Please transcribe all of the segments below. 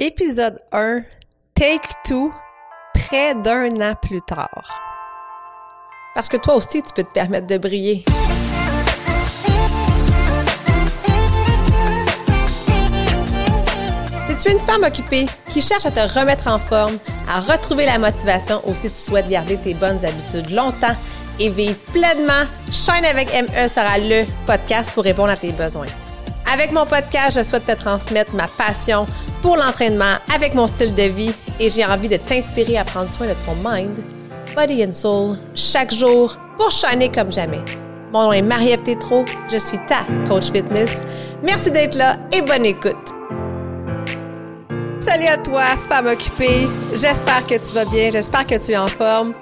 Épisode 1, Take 2, près d'un an plus tard. Parce que toi aussi, tu peux te permettre de briller. Si tu es une femme occupée qui cherche à te remettre en forme, à retrouver la motivation ou si tu souhaites garder tes bonnes habitudes longtemps et vivre pleinement, Shine avec ME sera le podcast pour répondre à tes besoins. Avec mon podcast, je souhaite te transmettre ma passion pour l'entraînement avec mon style de vie et j'ai envie de t'inspirer à prendre soin de ton mind, body and soul chaque jour pour shiner comme jamais. Mon nom est Marie-Ève Tétrault, je suis ta coach fitness. Merci d'être là et bonne écoute. Salut à toi, femme occupée. J'espère que tu vas bien, j'espère que tu es en forme.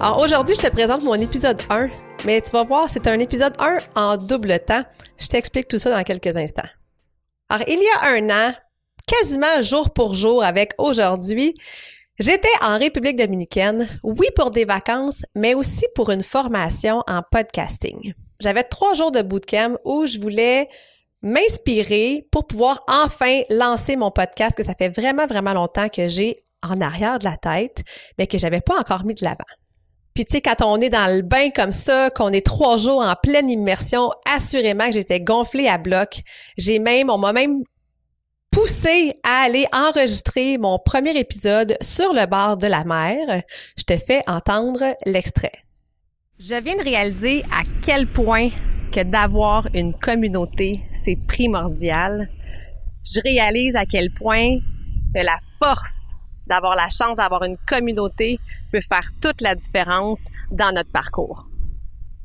Alors aujourd'hui, je te présente mon épisode 1 mais tu vas voir, c'est un épisode 1 en double temps. Je t'explique tout ça dans quelques instants. Alors, il y a un an, quasiment jour pour jour avec aujourd'hui, j'étais en République dominicaine, oui pour des vacances, mais aussi pour une formation en podcasting. J'avais trois jours de bootcamp où je voulais m'inspirer pour pouvoir enfin lancer mon podcast que ça fait vraiment, vraiment longtemps que j'ai en arrière de la tête, mais que j'avais pas encore mis de l'avant. Tu sais, quand on est dans le bain comme ça, qu'on est trois jours en pleine immersion, assurément que j'étais gonflée à bloc. J'ai même, on m'a même poussé à aller enregistrer mon premier épisode sur le bord de la mer. Je te fais entendre l'extrait. Je viens de réaliser à quel point que d'avoir une communauté, c'est primordial. Je réalise à quel point que la force d'avoir la chance d'avoir une communauté peut faire toute la différence dans notre parcours.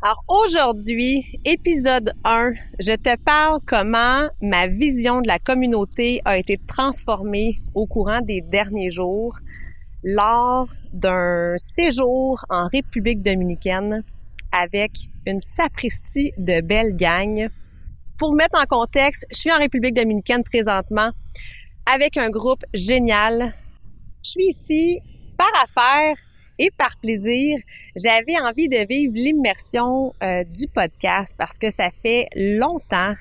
Alors aujourd'hui, épisode 1, je te parle comment ma vision de la communauté a été transformée au courant des derniers jours lors d'un séjour en République dominicaine avec une sapristie de belles gangs. Pour vous mettre en contexte, je suis en République dominicaine présentement avec un groupe génial je suis ici par affaire et par plaisir. J'avais envie de vivre l'immersion euh, du podcast parce que ça fait longtemps,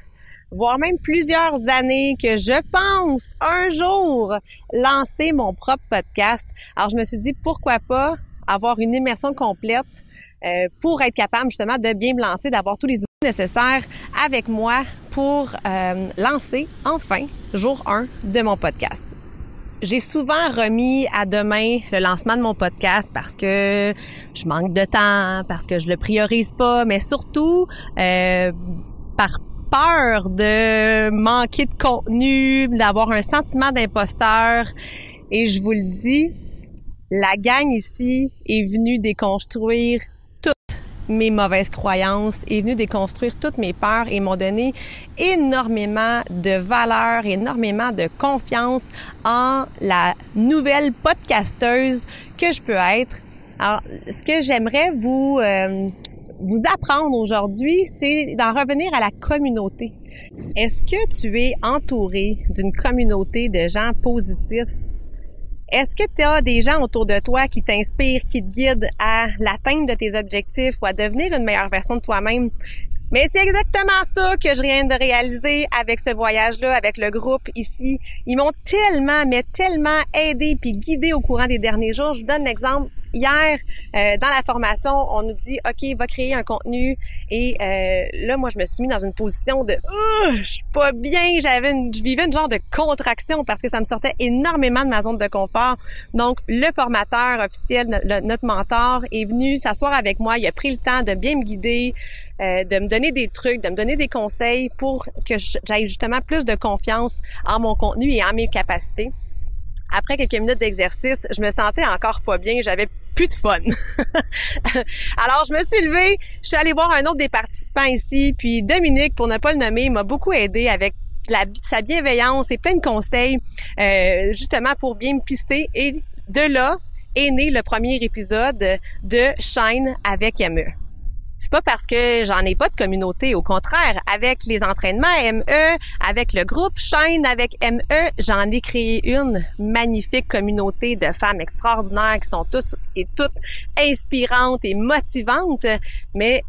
voire même plusieurs années que je pense un jour lancer mon propre podcast. Alors je me suis dit pourquoi pas avoir une immersion complète euh, pour être capable justement de bien me lancer, d'avoir tous les outils nécessaires avec moi pour euh, lancer enfin jour 1 de mon podcast. J'ai souvent remis à demain le lancement de mon podcast parce que je manque de temps, parce que je le priorise pas, mais surtout euh, par peur de manquer de contenu, d'avoir un sentiment d'imposteur. Et je vous le dis, la gang ici est venue déconstruire mes mauvaises croyances, est venu déconstruire toutes mes peurs et m'ont donné énormément de valeur, énormément de confiance en la nouvelle podcasteuse que je peux être. Alors, ce que j'aimerais vous euh, vous apprendre aujourd'hui, c'est d'en revenir à la communauté. Est-ce que tu es entouré d'une communauté de gens positifs est-ce que tu as des gens autour de toi qui t'inspirent, qui te guident à l'atteinte de tes objectifs ou à devenir une meilleure version de toi-même? Mais c'est exactement ça que je viens de réaliser avec ce voyage-là, avec le groupe ici. Ils m'ont tellement, mais tellement aidé puis guidé au courant des derniers jours. Je vous donne l'exemple hier, euh, dans la formation, on nous dit, OK, va créer un contenu. Et euh, là, moi, je me suis mis dans une position de, je suis pas bien. J'avais, je vivais une genre de contraction parce que ça me sortait énormément de ma zone de confort. Donc, le formateur officiel, notre mentor, est venu s'asseoir avec moi. Il a pris le temps de bien me guider, euh, de me donner des trucs, de me donner des conseils pour que j'aille justement plus de confiance en mon contenu et en mes capacités après quelques minutes d'exercice, je me sentais encore pas bien, j'avais plus de fun. Alors, je me suis levée, je suis allée voir un autre des participants ici, puis Dominique, pour ne pas le nommer, m'a beaucoup aidé avec sa bienveillance et plein de conseils, euh, justement pour bien me pister. Et de là est né le premier épisode de Shine avec ME. C'est pas parce que j'en ai pas de communauté. Au contraire, avec les entraînements ME, avec le groupe Shine avec ME, j'en ai créé une magnifique communauté de femmes extraordinaires qui sont tous et toutes inspirantes et motivantes. Mais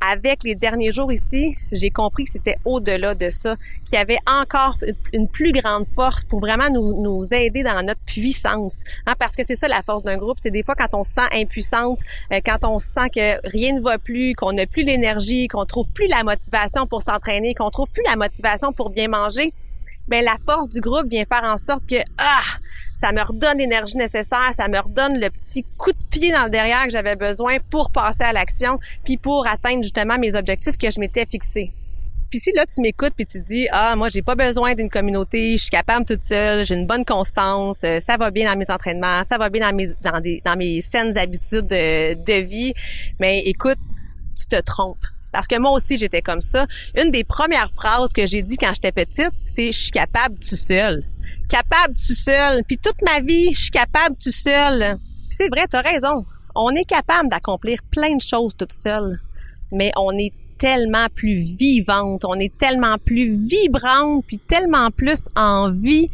avec les derniers jours ici, j'ai compris que c'était au-delà de ça, qu'il y avait encore une plus grande force pour vraiment nous, nous aider dans notre puissance. Hein, parce que c'est ça la force d'un groupe, c'est des fois quand on se sent impuissante, euh, quand on sent que rien ne va plus, qu'on n'a plus l'énergie, qu'on trouve plus la motivation pour s'entraîner, qu'on trouve plus la motivation pour bien manger, ben la force du groupe vient faire en sorte que ah, ça me redonne l'énergie nécessaire, ça me redonne le petit coup de pied dans le derrière que j'avais besoin pour passer à l'action, puis pour atteindre justement mes objectifs que je m'étais fixés. Puis si là tu m'écoutes puis tu dis ah moi j'ai pas besoin d'une communauté, je suis capable toute seule, j'ai une bonne constance, euh, ça va bien dans mes entraînements, ça va bien dans mes dans des dans mes saines habitudes de, de vie, mais écoute, tu te trompes parce que moi aussi, j'étais comme ça. Une des premières phrases que j'ai dit quand j'étais petite, c'est « je suis capable tout seul ». Capable tout seul. Puis toute ma vie, je suis capable tout seul. C'est vrai, t'as raison. On est capable d'accomplir plein de choses toute seule. Mais on est tellement plus vivante, on est tellement plus vibrante, puis tellement plus en vie,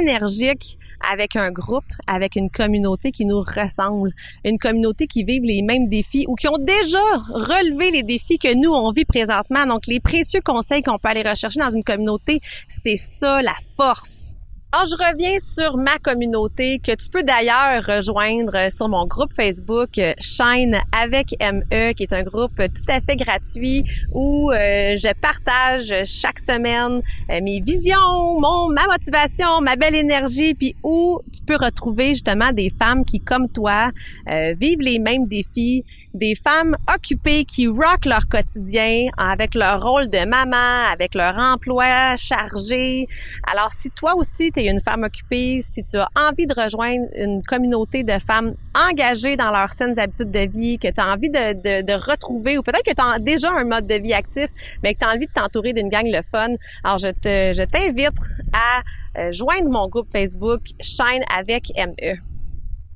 énergique avec un groupe, avec une communauté qui nous ressemble, une communauté qui vive les mêmes défis ou qui ont déjà relevé les défis que nous on vit présentement. Donc les précieux conseils qu'on peut aller rechercher dans une communauté, c'est ça la force alors, je reviens sur ma communauté que tu peux d'ailleurs rejoindre sur mon groupe Facebook Shine avec ME, qui est un groupe tout à fait gratuit où euh, je partage chaque semaine euh, mes visions, mon ma motivation, ma belle énergie, puis où tu peux retrouver justement des femmes qui, comme toi, euh, vivent les mêmes défis, des femmes occupées qui rock leur quotidien avec leur rôle de maman, avec leur emploi chargé. Alors, si toi aussi, tu es une femme occupée, si tu as envie de rejoindre une communauté de femmes engagées dans leurs saines habitudes de vie, que tu as envie de, de, retrouver, ou peut-être que tu as déjà un mode de vie actif, mais que tu as envie de t'entourer d'une gang le fun, alors je te je t'invite à euh, joindre mon groupe Facebook Shine avec ME.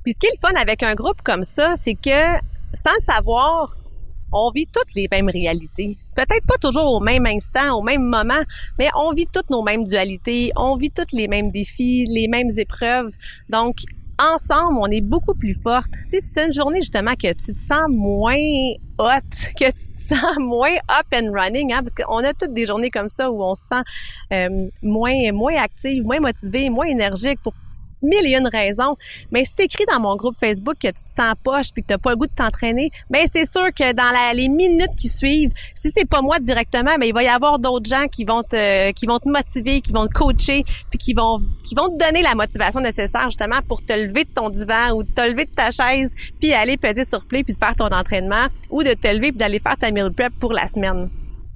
Puis ce qui est le fun avec un groupe comme ça, c'est que sans le savoir, on vit toutes les mêmes réalités. Peut-être pas toujours au même instant, au même moment, mais on vit toutes nos mêmes dualités, on vit tous les mêmes défis, les mêmes épreuves. Donc, ensemble, on est beaucoup plus fortes. Tu sais, c'est une journée justement que tu te sens moins hot, que tu te sens moins up and running, hein, parce qu'on a toutes des journées comme ça où on se sent euh, moins moins active, moins motivé, moins énergique pour mille et une raisons. Mais si écrit dans mon groupe Facebook que tu te sens poche puis que t'as pas le goût de t'entraîner, ben c'est sûr que dans les minutes qui suivent, si c'est pas moi directement, mais ben, il va y avoir d'autres gens qui vont te qui vont te motiver, qui vont te coacher, puis qui vont qui vont te donner la motivation nécessaire justement pour te lever de ton divan ou te lever de ta chaise puis aller peser sur play puis faire ton entraînement ou de te lever puis d'aller faire ta meal prep pour la semaine.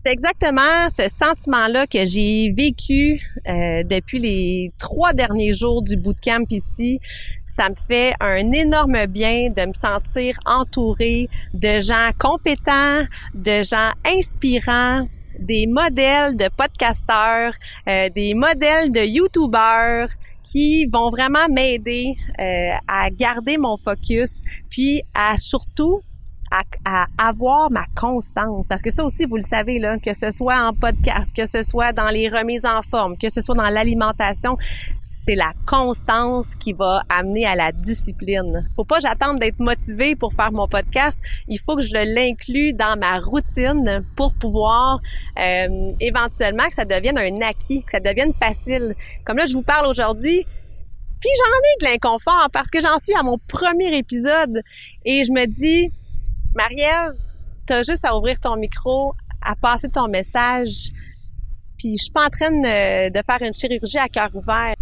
C'est exactement ce sentiment-là que j'ai vécu euh, depuis les trois derniers jours du bootcamp ici. Ça me fait un énorme bien de me sentir entourée de gens compétents, de gens inspirants, des modèles de podcasteurs, euh, des modèles de YouTubers qui vont vraiment m'aider euh, à garder mon focus, puis à surtout à, avoir ma constance. Parce que ça aussi, vous le savez, là, que ce soit en podcast, que ce soit dans les remises en forme, que ce soit dans l'alimentation, c'est la constance qui va amener à la discipline. Faut pas j'attendre d'être motivée pour faire mon podcast. Il faut que je l'inclue dans ma routine pour pouvoir euh, éventuellement que ça devienne un acquis, que ça devienne facile. Comme là, je vous parle aujourd'hui. Puis j'en ai de l'inconfort parce que j'en suis à mon premier épisode et je me dis, Marie-Ève, t'as juste à ouvrir ton micro, à passer ton message. Puis je suis pas en train de, faire une chirurgie à cœur ouvert.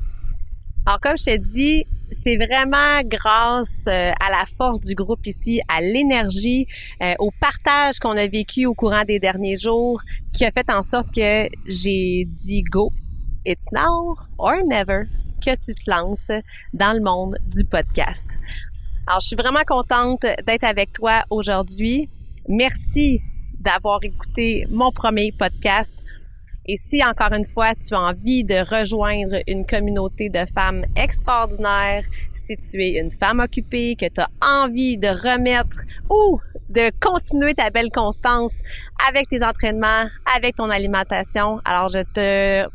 Alors comme je t'ai dit, c'est vraiment grâce euh, à la force du groupe ici, à l'énergie, euh, au partage qu'on a vécu au courant des derniers jours, qui a fait en sorte que j'ai dit go, it's now or never que tu te lances dans le monde du podcast. Alors, je suis vraiment contente d'être avec toi aujourd'hui. Merci d'avoir écouté mon premier podcast. Et si encore une fois tu as envie de rejoindre une communauté de femmes extraordinaires, si tu es une femme occupée, que tu as envie de remettre ou de continuer ta belle constance avec tes entraînements, avec ton alimentation, alors je te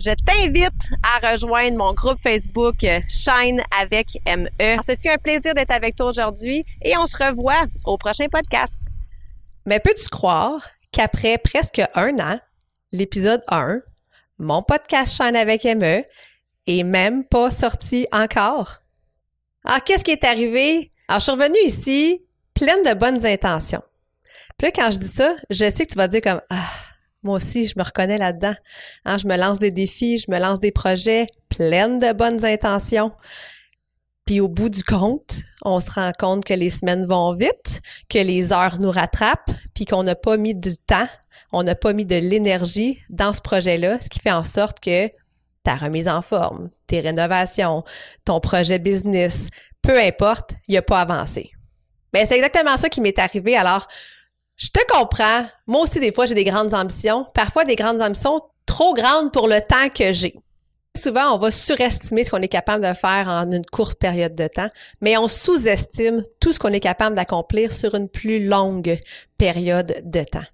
je t'invite à rejoindre mon groupe Facebook Shine avec ME. Ce fut un plaisir d'être avec toi aujourd'hui et on se revoit au prochain podcast. Mais peux-tu croire qu'après presque un an, l'épisode 1, mon podcast Shine avec ME, est même pas sorti encore? Alors, qu'est-ce qui est arrivé? Alors, je suis revenue ici pleine de bonnes intentions. Puis là, quand je dis ça, je sais que tu vas dire comme, ah, moi aussi, je me reconnais là-dedans. Hein, je me lance des défis, je me lance des projets pleines de bonnes intentions. Puis au bout du compte, on se rend compte que les semaines vont vite, que les heures nous rattrapent, puis qu'on n'a pas mis du temps, on n'a pas mis de l'énergie dans ce projet-là, ce qui fait en sorte que ta remise en forme, tes rénovations, ton projet business, peu importe, il a pas avancé. Mais c'est exactement ça qui m'est arrivé. Alors, je te comprends. Moi aussi, des fois, j'ai des grandes ambitions. Parfois, des grandes ambitions trop grandes pour le temps que j'ai. Souvent, on va surestimer ce qu'on est capable de faire en une courte période de temps, mais on sous-estime tout ce qu'on est capable d'accomplir sur une plus longue période de temps.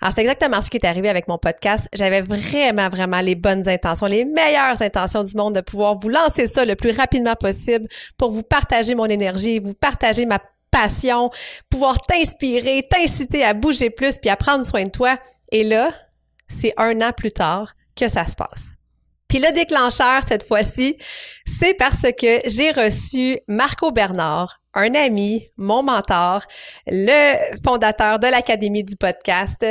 Alors, c'est exactement ce qui est arrivé avec mon podcast. J'avais vraiment, vraiment les bonnes intentions, les meilleures intentions du monde de pouvoir vous lancer ça le plus rapidement possible pour vous partager mon énergie, vous partager ma passion, pouvoir t'inspirer, t'inciter à bouger plus puis à prendre soin de toi. Et là, c'est un an plus tard que ça se passe. Puis le déclencheur cette fois-ci, c'est parce que j'ai reçu Marco Bernard, un ami, mon mentor, le fondateur de l'Académie du podcast,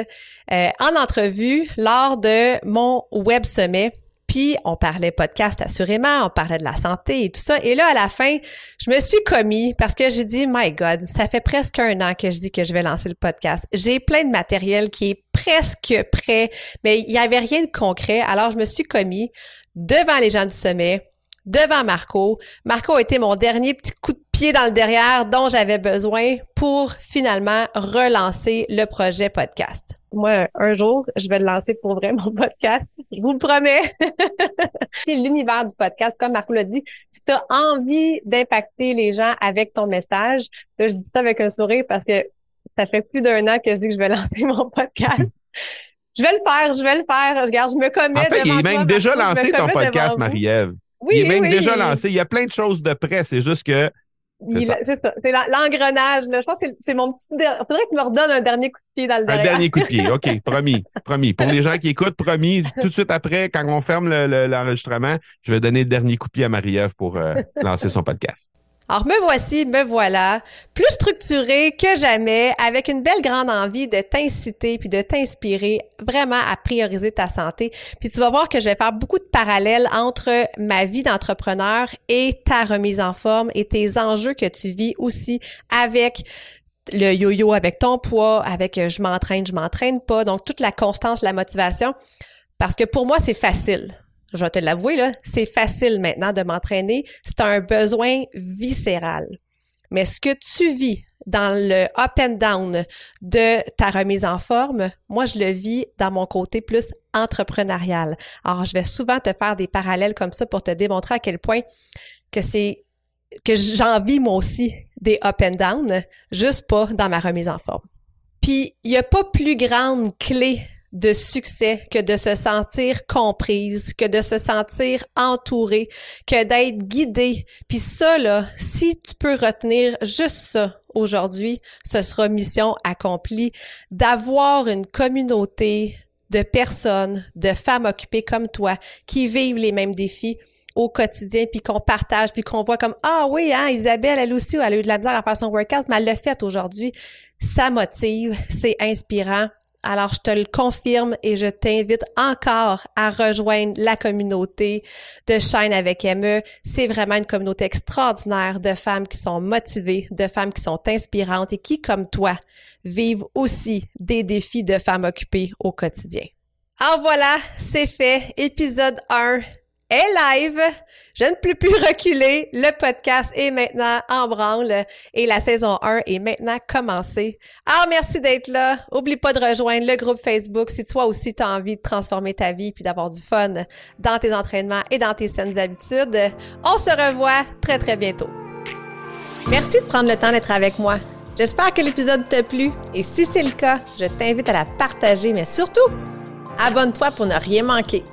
euh, en entrevue lors de mon web sommet puis on parlait podcast assurément, on parlait de la santé et tout ça. Et là, à la fin, je me suis commis parce que j'ai dit, my God, ça fait presque un an que je dis que je vais lancer le podcast. J'ai plein de matériel qui est presque prêt, mais il n'y avait rien de concret. Alors, je me suis commis devant les gens du sommet, devant Marco. Marco a été mon dernier petit coup de pied dans le derrière dont j'avais besoin pour finalement relancer le projet podcast moi, un jour, je vais le lancer pour vrai, mon podcast. Je vous le promets. c'est l'univers du podcast, comme Marco l'a dit. Si tu as envie d'impacter les gens avec ton message, là, je dis ça avec un sourire parce que ça fait plus d'un an que je dis que je vais lancer mon podcast. je vais le faire, je vais le faire. Regarde, je me commets en fait, il est même déjà lancé ton podcast, Marie-Ève. Oui, il est même déjà lancé. Il y a plein de choses de près. C'est juste que c'est ça. C'est l'engrenage. Je pense que c'est mon petit. Il faudrait que tu me redonnes un dernier coup de pied dans le derrière. Un dernier coup de pied. OK. promis. Promis. Pour les gens qui écoutent, promis. Tout de suite après, quand on ferme l'enregistrement, je vais donner le dernier coup de pied à Marie-Ève pour euh, lancer son podcast. Alors me voici, me voilà, plus structuré que jamais, avec une belle grande envie de t'inciter puis de t'inspirer vraiment à prioriser ta santé. Puis tu vas voir que je vais faire beaucoup de parallèles entre ma vie d'entrepreneur et ta remise en forme et tes enjeux que tu vis aussi avec le yo-yo avec ton poids, avec euh, je m'entraîne, je m'entraîne pas, donc toute la constance, la motivation. Parce que pour moi, c'est facile je vais te l'avouer, là, c'est facile maintenant de m'entraîner. C'est un besoin viscéral. Mais ce que tu vis dans le up and down de ta remise en forme, moi, je le vis dans mon côté plus entrepreneurial. Alors, je vais souvent te faire des parallèles comme ça pour te démontrer à quel point que c'est que j'en vis moi aussi des up and down, juste pas dans ma remise en forme. Puis, il n'y a pas plus grande clé de succès que de se sentir comprise, que de se sentir entourée, que d'être guidée. Puis ça, là, si tu peux retenir juste ça aujourd'hui, ce sera mission accomplie d'avoir une communauté de personnes, de femmes occupées comme toi, qui vivent les mêmes défis au quotidien, puis qu'on partage, puis qu'on voit comme ah oui, hein, Isabelle, elle aussi, elle a eu de la misère à faire son workout, mais elle fait aujourd'hui. Ça motive, c'est inspirant. Alors, je te le confirme et je t'invite encore à rejoindre la communauté de Shine avec ME. C'est vraiment une communauté extraordinaire de femmes qui sont motivées, de femmes qui sont inspirantes et qui, comme toi, vivent aussi des défis de femmes occupées au quotidien. Alors voilà, c'est fait. Épisode 1 est live. Je ne peux plus reculer. Le podcast est maintenant en branle et la saison 1 est maintenant commencée. Alors, merci d'être là. Oublie pas de rejoindre le groupe Facebook si toi aussi tu as envie de transformer ta vie puis d'avoir du fun dans tes entraînements et dans tes saines habitudes. On se revoit très, très bientôt. Merci de prendre le temps d'être avec moi. J'espère que l'épisode t'a plu et si c'est le cas, je t'invite à la partager, mais surtout, abonne-toi pour ne rien manquer.